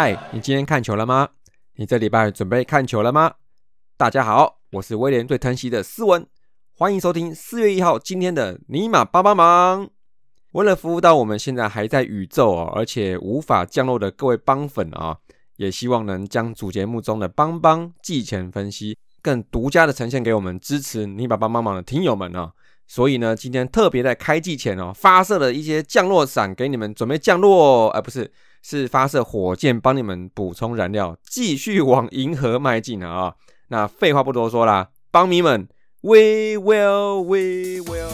嗨，你今天看球了吗？你这礼拜准备看球了吗？大家好，我是威廉最疼惜的斯文，欢迎收听四月一号今天的尼玛帮帮忙。为了服务到我们现在还在宇宙哦，而且无法降落的各位帮粉啊，也希望能将主节目中的帮帮季前分析更独家的呈现给我们支持尼玛帮帮忙的听友们啊。所以呢，今天特别在开季前哦，发射了一些降落伞给你们准备降落，而不是是发射火箭帮你们补充燃料，继续往银河迈进啊！那废话不多说啦，帮迷们，We will，We will。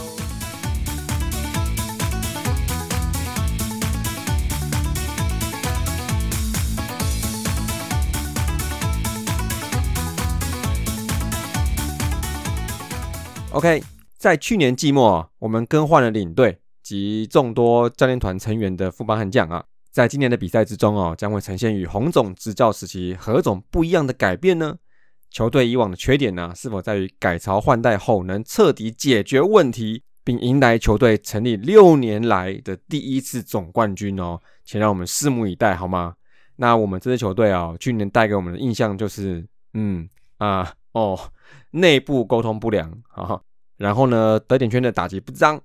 OK。在去年季末，我们更换了领队及众多教练团成员的副班悍将啊，在今年的比赛之中哦，将会呈现与洪总执教时期何种不一样的改变呢？球队以往的缺点呢，是否在于改朝换代后能彻底解决问题，并迎来球队成立六年来的第一次总冠军哦？请让我们拭目以待好吗？那我们这支球队啊，去年带给我们的印象就是，嗯啊哦，内部沟通不良啊。然后呢，得点圈的打击不彰，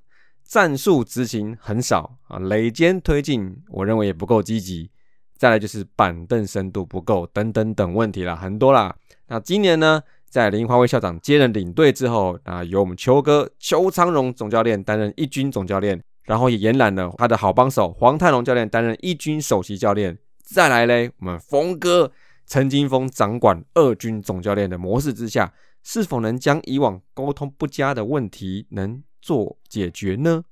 战术执行很少啊，垒间推进我认为也不够积极，再来就是板凳深度不够等等等问题啦，很多啦。那今年呢，在林华威校长接任领队之后啊，由我们邱哥邱昌荣总教练担任一军总教练，然后也延揽了他的好帮手黄泰龙教练担任一军首席教练，再来嘞，我们峰哥陈金峰掌管二军总教练的模式之下。是否能将以往沟通不佳的问题能做解决呢？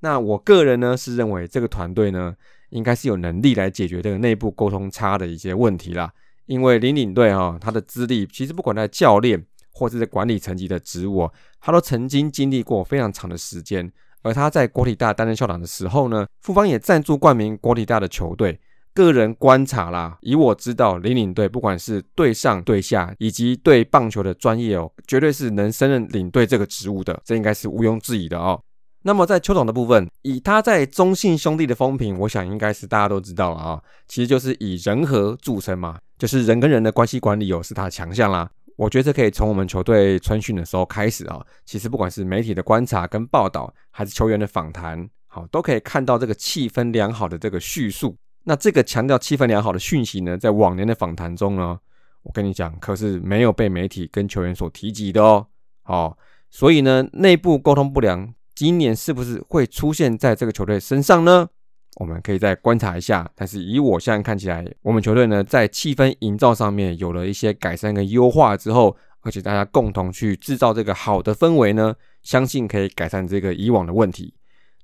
那我个人呢是认为这个团队呢应该是有能力来解决这个内部沟通差的一些问题啦。因为林领队哈他的资历其实不管在教练或者是管理层级的职务，他都曾经经历过非常长的时间。而他在国体大担任校长的时候呢，复方也赞助冠名国体大的球队。个人观察啦，以我知道，领领队不管是对上对下，以及对棒球的专业哦，绝对是能胜任领队这个职务的，这应该是毋庸置疑的哦。那么在邱总的部分，以他在中信兄弟的风评，我想应该是大家都知道了啊，其实就是以人和著称嘛，就是人跟人的关系管理哦，是他的强项啦。我觉得可以从我们球队春训的时候开始啊，其实不管是媒体的观察跟报道，还是球员的访谈，好，都可以看到这个气氛良好的这个叙述。那这个强调气氛良好的讯息呢，在往年的访谈中呢，我跟你讲，可是没有被媒体跟球员所提及的哦。好，所以呢，内部沟通不良，今年是不是会出现在这个球队身上呢？我们可以再观察一下。但是以我现在看起来，我们球队呢，在气氛营造上面有了一些改善跟优化之后，而且大家共同去制造这个好的氛围呢，相信可以改善这个以往的问题。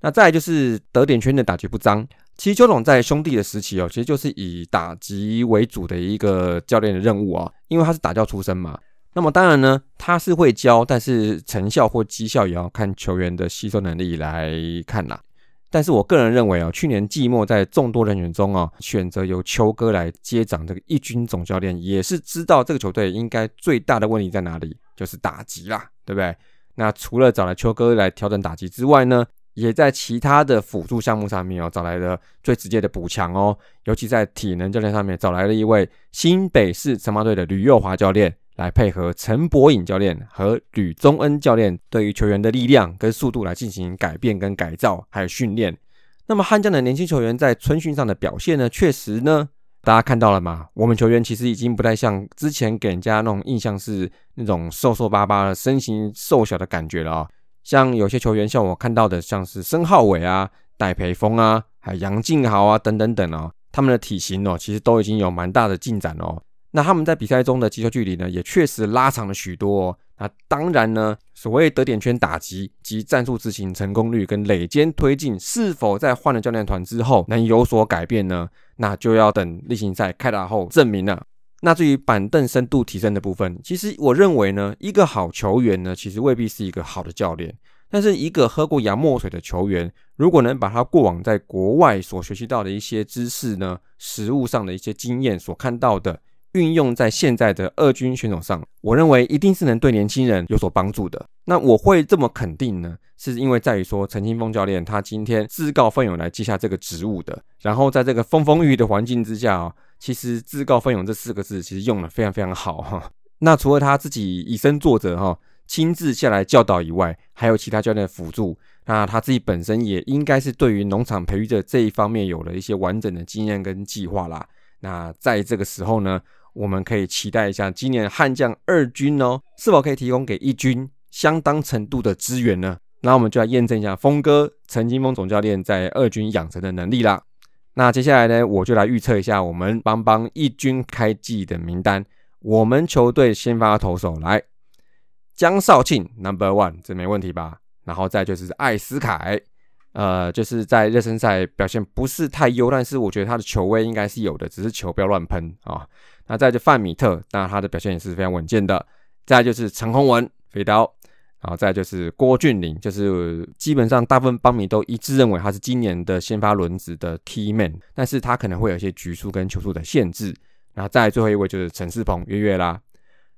那再就是得点圈的打击不脏。其实邱总在兄弟的时期哦，其实就是以打击为主的一个教练的任务啊，因为他是打教出身嘛。那么当然呢，他是会教，但是成效或绩效也要看球员的吸收能力来看啦。但是我个人认为啊，去年季末在众多人员中啊，选择由邱哥来接掌这个一军总教练，也是知道这个球队应该最大的问题在哪里，就是打击啦，对不对？那除了找了邱哥来调整打击之外呢？也在其他的辅助项目上面哦，找来了最直接的补强哦，尤其在体能教练上面，找来了一位新北市城马队的吕佑华教练，来配合陈博颖教练和吕宗恩教练，对于球员的力量跟速度来进行改变跟改造，还有训练。那么悍将的年轻球员在春训上的表现呢，确实呢，大家看到了吗？我们球员其实已经不太像之前给人家那种印象是那种瘦瘦巴巴的身形瘦小的感觉了啊。像有些球员，像我看到的，像是申浩伟啊、戴培峰啊、还有杨敬豪啊等等等哦，他们的体型哦，其实都已经有蛮大的进展哦。那他们在比赛中的击球距离呢，也确实拉长了许多。哦。那当然呢，所谓得点圈打击及战术执行成功率跟垒间推进，是否在换了教练团之后能有所改变呢？那就要等例行赛开打后证明了。那至于板凳深度提升的部分，其实我认为呢，一个好球员呢，其实未必是一个好的教练。但是一个喝过洋墨水的球员，如果能把他过往在国外所学习到的一些知识呢，实物上的一些经验所看到的，运用在现在的二军选手上，我认为一定是能对年轻人有所帮助的。那我会这么肯定呢，是因为在于说陈金峰教练他今天自告奋勇来接下这个职务的，然后在这个风风雨雨的环境之下啊。其实自告奋勇这四个字其实用的非常非常好哈。那除了他自己以身作则哈，亲自下来教导以外，还有其他教练的辅助。那他自己本身也应该是对于农场培育的这一方面有了一些完整的经验跟计划啦。那在这个时候呢，我们可以期待一下今年悍将二军哦，是否可以提供给一军相当程度的资源呢？那我们就来验证一下峰哥陈金峰总教练在二军养成的能力啦。那接下来呢，我就来预测一下我们帮帮一军开季的名单。我们球队先发投手来江少庆 Number One，这没问题吧？然后再就是艾斯凯，呃，就是在热身赛表现不是太优，但是我觉得他的球位应该是有的，只是球不要乱喷啊。那再就范米特，那他的表现也是非常稳健的。再就是陈宏文飞刀。然后再就是郭俊麟，就是基本上大部分邦迷都一致认为他是今年的先发轮子的 key man，但是他可能会有一些局数跟球数的限制。然后再最后一位就是陈世鹏月月啦。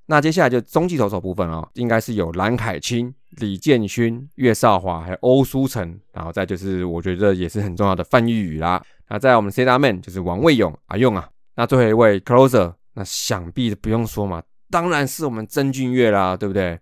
那接下来就中继投手部分哦，应该是有蓝凯青、李建勋、岳少华还有欧书成，然后再就是我觉得也是很重要的范玉宇啦。那在我们 C 大 man 就是王卫勇阿用啊。那最后一位 closer，那想必不用说嘛，当然是我们曾俊岳啦，对不对？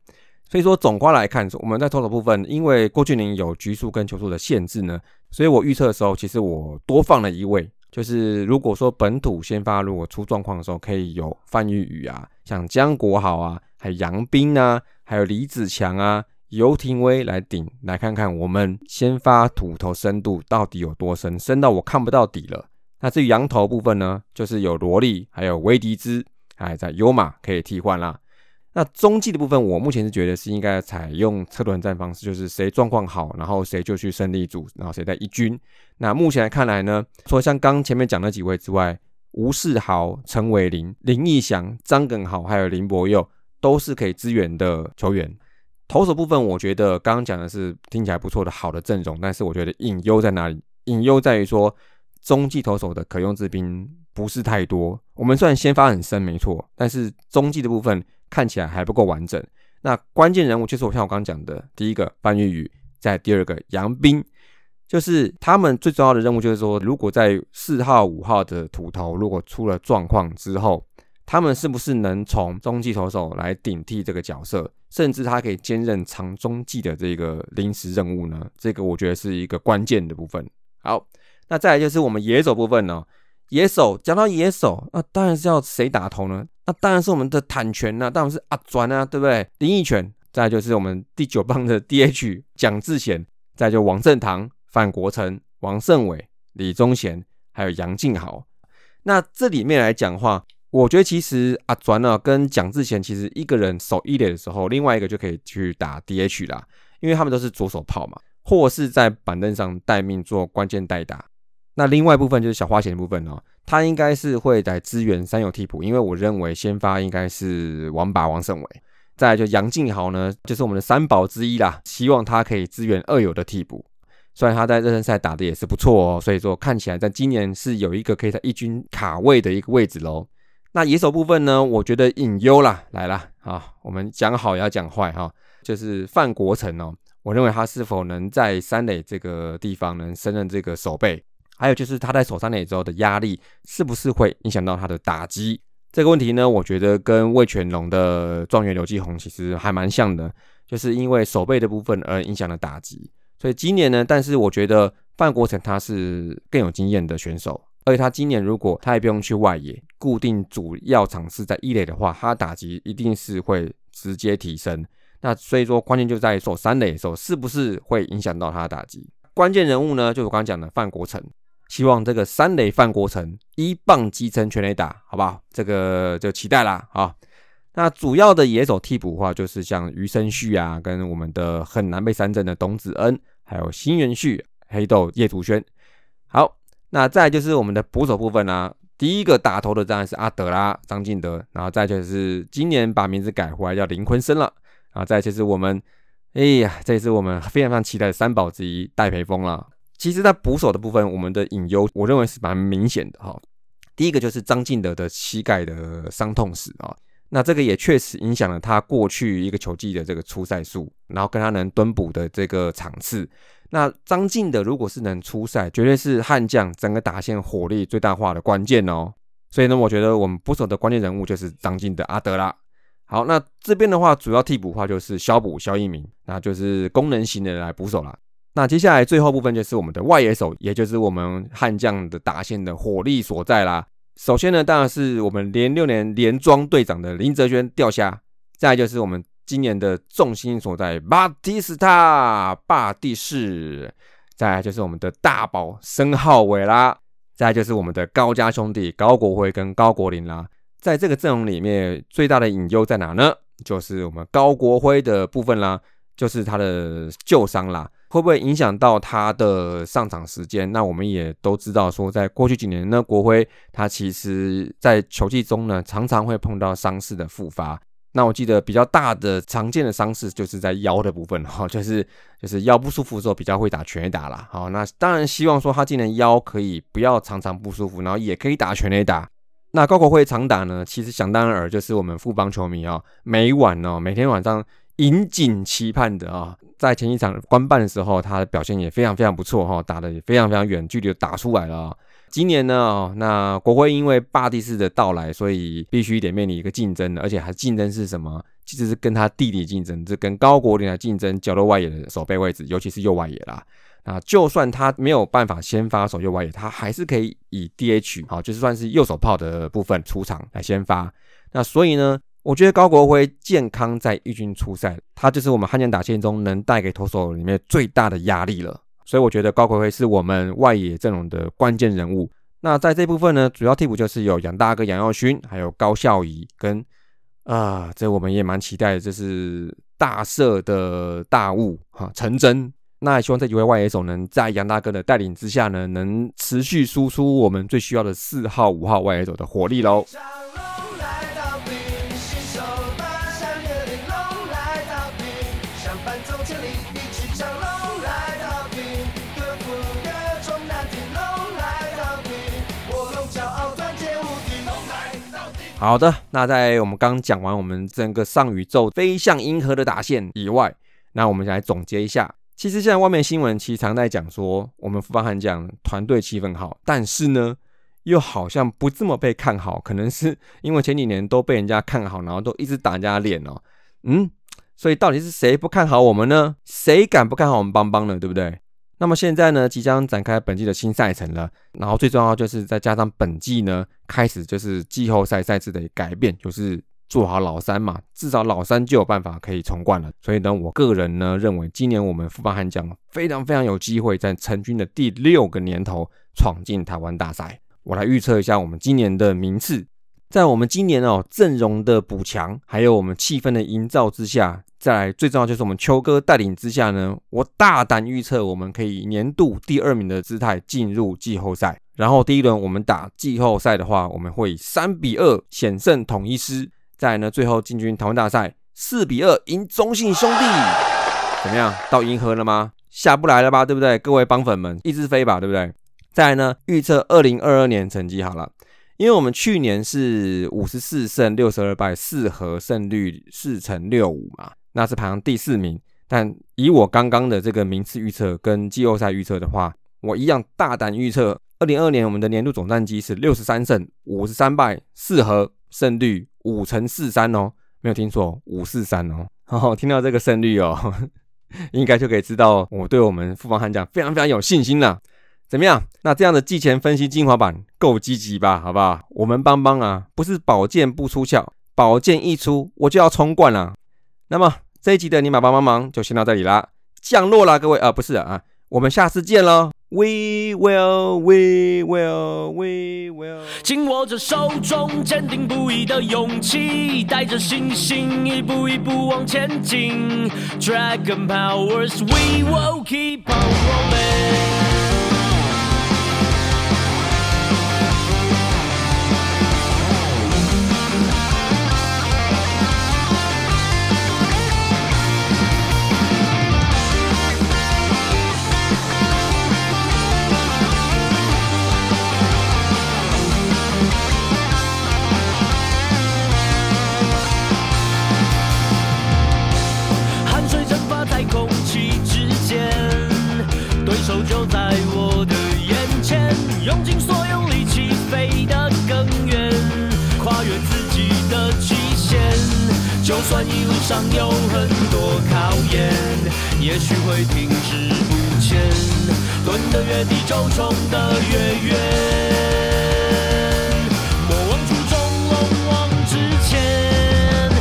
所以说总括来看，我们在投手部分，因为郭俊麟有局数跟球数的限制呢，所以我预测的时候，其实我多放了一位，就是如果说本土先发如果出状况的时候，可以有范玉宇啊，像江国豪啊，还有杨斌啊，还有李子强啊，游廷威来顶，来看看我们先发土头深度到底有多深，深到我看不到底了。那至于羊头部分呢，就是有罗莉，还有威迪兹，还在优马可以替换啦。那中继的部分，我目前是觉得是应该采用车轮战方式，就是谁状况好，然后谁就去胜利组，然后谁在一军。那目前来看来呢，除了像刚前面讲的几位之外，吴世豪、陈伟林、林义祥、张耿豪还有林博佑都是可以支援的球员。投手部分，我觉得刚刚讲的是听起来不错的好的阵容，但是我觉得隐忧在哪里？隐忧在于说中继投手的可用之兵不是太多。我们虽然先发很深，没错，但是中继的部分。看起来还不够完整。那关键人物就是我像我刚刚讲的，第一个范玉宇，在第二个杨斌，就是他们最重要的任务就是说，如果在四号、五号的土头如果出了状况之后，他们是不是能从中继投手来顶替这个角色，甚至他可以兼任长中继的这个临时任务呢？这个我觉得是一个关键的部分。好，那再来就是我们野手部分呢。野手讲到野手，那当然是要谁打头呢？那当然是我们的坦拳呐，当然是阿转啊，对不对？林奕泉，再就是我们第九棒的 DH 蒋志贤，再就王正堂、范国成、王胜伟、李宗贤，还有杨敬豪。那这里面来讲话，我觉得其实阿转呢跟蒋志贤其实一个人守一垒的时候，另外一个就可以去打 DH 啦，因为他们都是左手炮嘛，或是在板凳上待命做关键代打。那另外一部分就是小花钱的部分哦，他应该是会来支援三友替补，因为我认为先发应该是王把王胜伟，再来就杨敬豪呢，就是我们的三宝之一啦，希望他可以支援二友的替补，虽然他在热身赛打的也是不错哦，所以说看起来在今年是有一个可以在一军卡位的一个位置喽。那野手部分呢，我觉得隐忧啦来了啊，我们讲好也要讲坏哈，就是范国成哦，我认为他是否能在三垒这个地方能胜任这个守备。还有就是他在守三垒之后的压力是不是会影响到他的打击这个问题呢？我觉得跟魏全龙的状元刘继宏其实还蛮像的，就是因为守备的部分而影响了打击。所以今年呢，但是我觉得范国成他是更有经验的选手，而且他今年如果他也不用去外野，固定主要场次在一垒的话，他打击一定是会直接提升。那所以说关键就在守三垒的时候，是不是会影响到他的打击？关键人物呢，就是我刚刚讲的范国成。希望这个三垒范国成一棒击成全垒打，好不好？这个就期待啦。啊，那主要的野手替补的话，就是像余生旭啊，跟我们的很难被三振的董子恩，还有新元旭、黑豆叶祖轩。好，那再就是我们的捕手部分啊，第一个打头的当然是阿德啦，张进德，然后再就是今年把名字改回来叫林坤生了，然后再就是我们，哎呀，这也是我们非常非常期待的三宝之一戴培峰了。其实，在捕手的部分，我们的隐忧，我认为是蛮明显的哈。第一个就是张敬德的膝盖的伤痛史啊，那这个也确实影响了他过去一个球季的这个出赛数，然后跟他能蹲捕的这个场次。那张进德如果是能出赛，绝对是悍将整个打线火力最大化的关键哦。所以呢，我觉得我们捕手的关键人物就是张进的阿德啦。好，那这边的话，主要替补话就是肖补肖一鸣，那就是功能型的来捕手啦。那接下来最后部分就是我们的外野手，也就是我们悍将的打线的火力所在啦。首先呢，当然是我们连六年连庄队长的林哲轩掉下，再就是我们今年的重心所在巴蒂斯塔巴蒂士，再就是我们的大宝申浩伟啦，再就是我们的高家兄弟高国辉跟高国林啦。在这个阵容里面，最大的隐忧在哪呢？就是我们高国辉的部分啦，就是他的旧伤啦。会不会影响到他的上场时间？那我们也都知道，说在过去几年呢，国辉他其实在球季中呢，常常会碰到伤势的复发。那我记得比较大的常见的伤势就是在腰的部分 哈，就是就是腰不舒服的时候比较会打全垒打啦。好，那当然希望说他今年腰可以不要常常不舒服，然后也可以打全垒打。那高国辉常打呢，其实想当然尔就是我们富邦球迷啊，每晚哦，每天晚上。引颈期盼的啊，在前一场官办的时候，他的表现也非常非常不错哈，打的也非常非常远距离的打出来了。今年呢，那国会因为霸地士的到来，所以必须得面临一个竞争，而且还竞争是什么？其实是跟他弟弟竞争，这跟高国林来竞争角落外野的守备位置，尤其是右外野啦。啊，就算他没有办法先发守右外野，他还是可以以 DH 好，就是算是右手炮的部分出场来先发。那所以呢？我觉得高国辉健康在一军出赛，他就是我们汉将打线中能带给投手里面最大的压力了。所以我觉得高国辉是我们外野阵容的关键人物。那在这部分呢，主要替补就是有杨大哥杨耀勋，还有高孝仪跟啊，这我们也蛮期待的，这是大社的大物哈陈真。那也希望这几位外野手能在杨大哥的带领之下呢，能持续输出我们最需要的四号、五号外野手的火力喽。好的，那在我们刚讲完我们整个上宇宙飞向银河的打线以外，那我们来总结一下。其实现在外面新闻其实常在讲说，我们富邦悍将团队气氛好，但是呢，又好像不这么被看好，可能是因为前几年都被人家看好，然后都一直打人家脸哦。嗯，所以到底是谁不看好我们呢？谁敢不看好我们邦邦呢？对不对？那么现在呢，即将展开本季的新赛程了，然后最重要就是再加上本季呢，开始就是季后赛赛制的改变，就是做好老三嘛，至少老三就有办法可以重冠了。所以呢，我个人呢认为，今年我们富邦悍将非常非常有机会在成军的第六个年头闯进台湾大赛。我来预测一下我们今年的名次，在我们今年哦阵容的补强，还有我们气氛的营造之下。再来，最重要就是我们秋哥带领之下呢，我大胆预测，我们可以年度第二名的姿态进入季后赛。然后第一轮我们打季后赛的话，我们会三比二险胜统一师。再来呢，最后进军台湾大赛，四比二赢中信兄弟。怎么样？到银河了吗？下不来了吧？对不对？各位帮粉们，一直飞吧，对不对？再来呢，预测二零二二年成绩好了。因为我们去年是五十四胜六十二败，四和胜率四乘六五嘛，那是排行第四名。但以我刚刚的这个名次预测跟季后赛预测的话，我一样大胆预测，二零二年我们的年度总战绩是六十三胜五十三败，四和胜率五乘四三哦，没有听错，五四三哦。好，听到这个胜率哦，应该就可以知道我对我们富邦悍将非常非常有信心了。怎么样？那这样的季前分析精华版够积极吧？好不好？我们帮帮啊，不是宝剑不出鞘，宝剑一出我就要冲冠了。那么这一集的尼玛帮帮忙就先到这里啦，降落啦，各位啊，不是啊，我们下次见喽。We will, we will, we will。紧握着手中坚定不移的勇气，带着信心一步一步往前进。Dragon powers, we will keep on rolling。尽所有力气飞得更远，跨越自己的极限。就算一路上有很多考验，也许会停滞不前。蹲得越低，就冲得越远。莫忘初衷，勇往直前。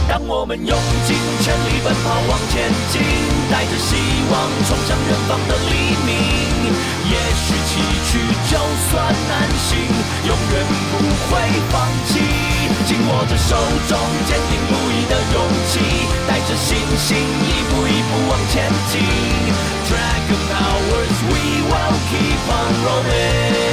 让我们用尽全力奔跑，往前进，带着希望，冲向远方的黎明。也许崎岖就算难行，永远不会放弃，紧握着手中坚定不移的勇气，带着信心一步一步往前进。Dragon powers we will keep on rolling。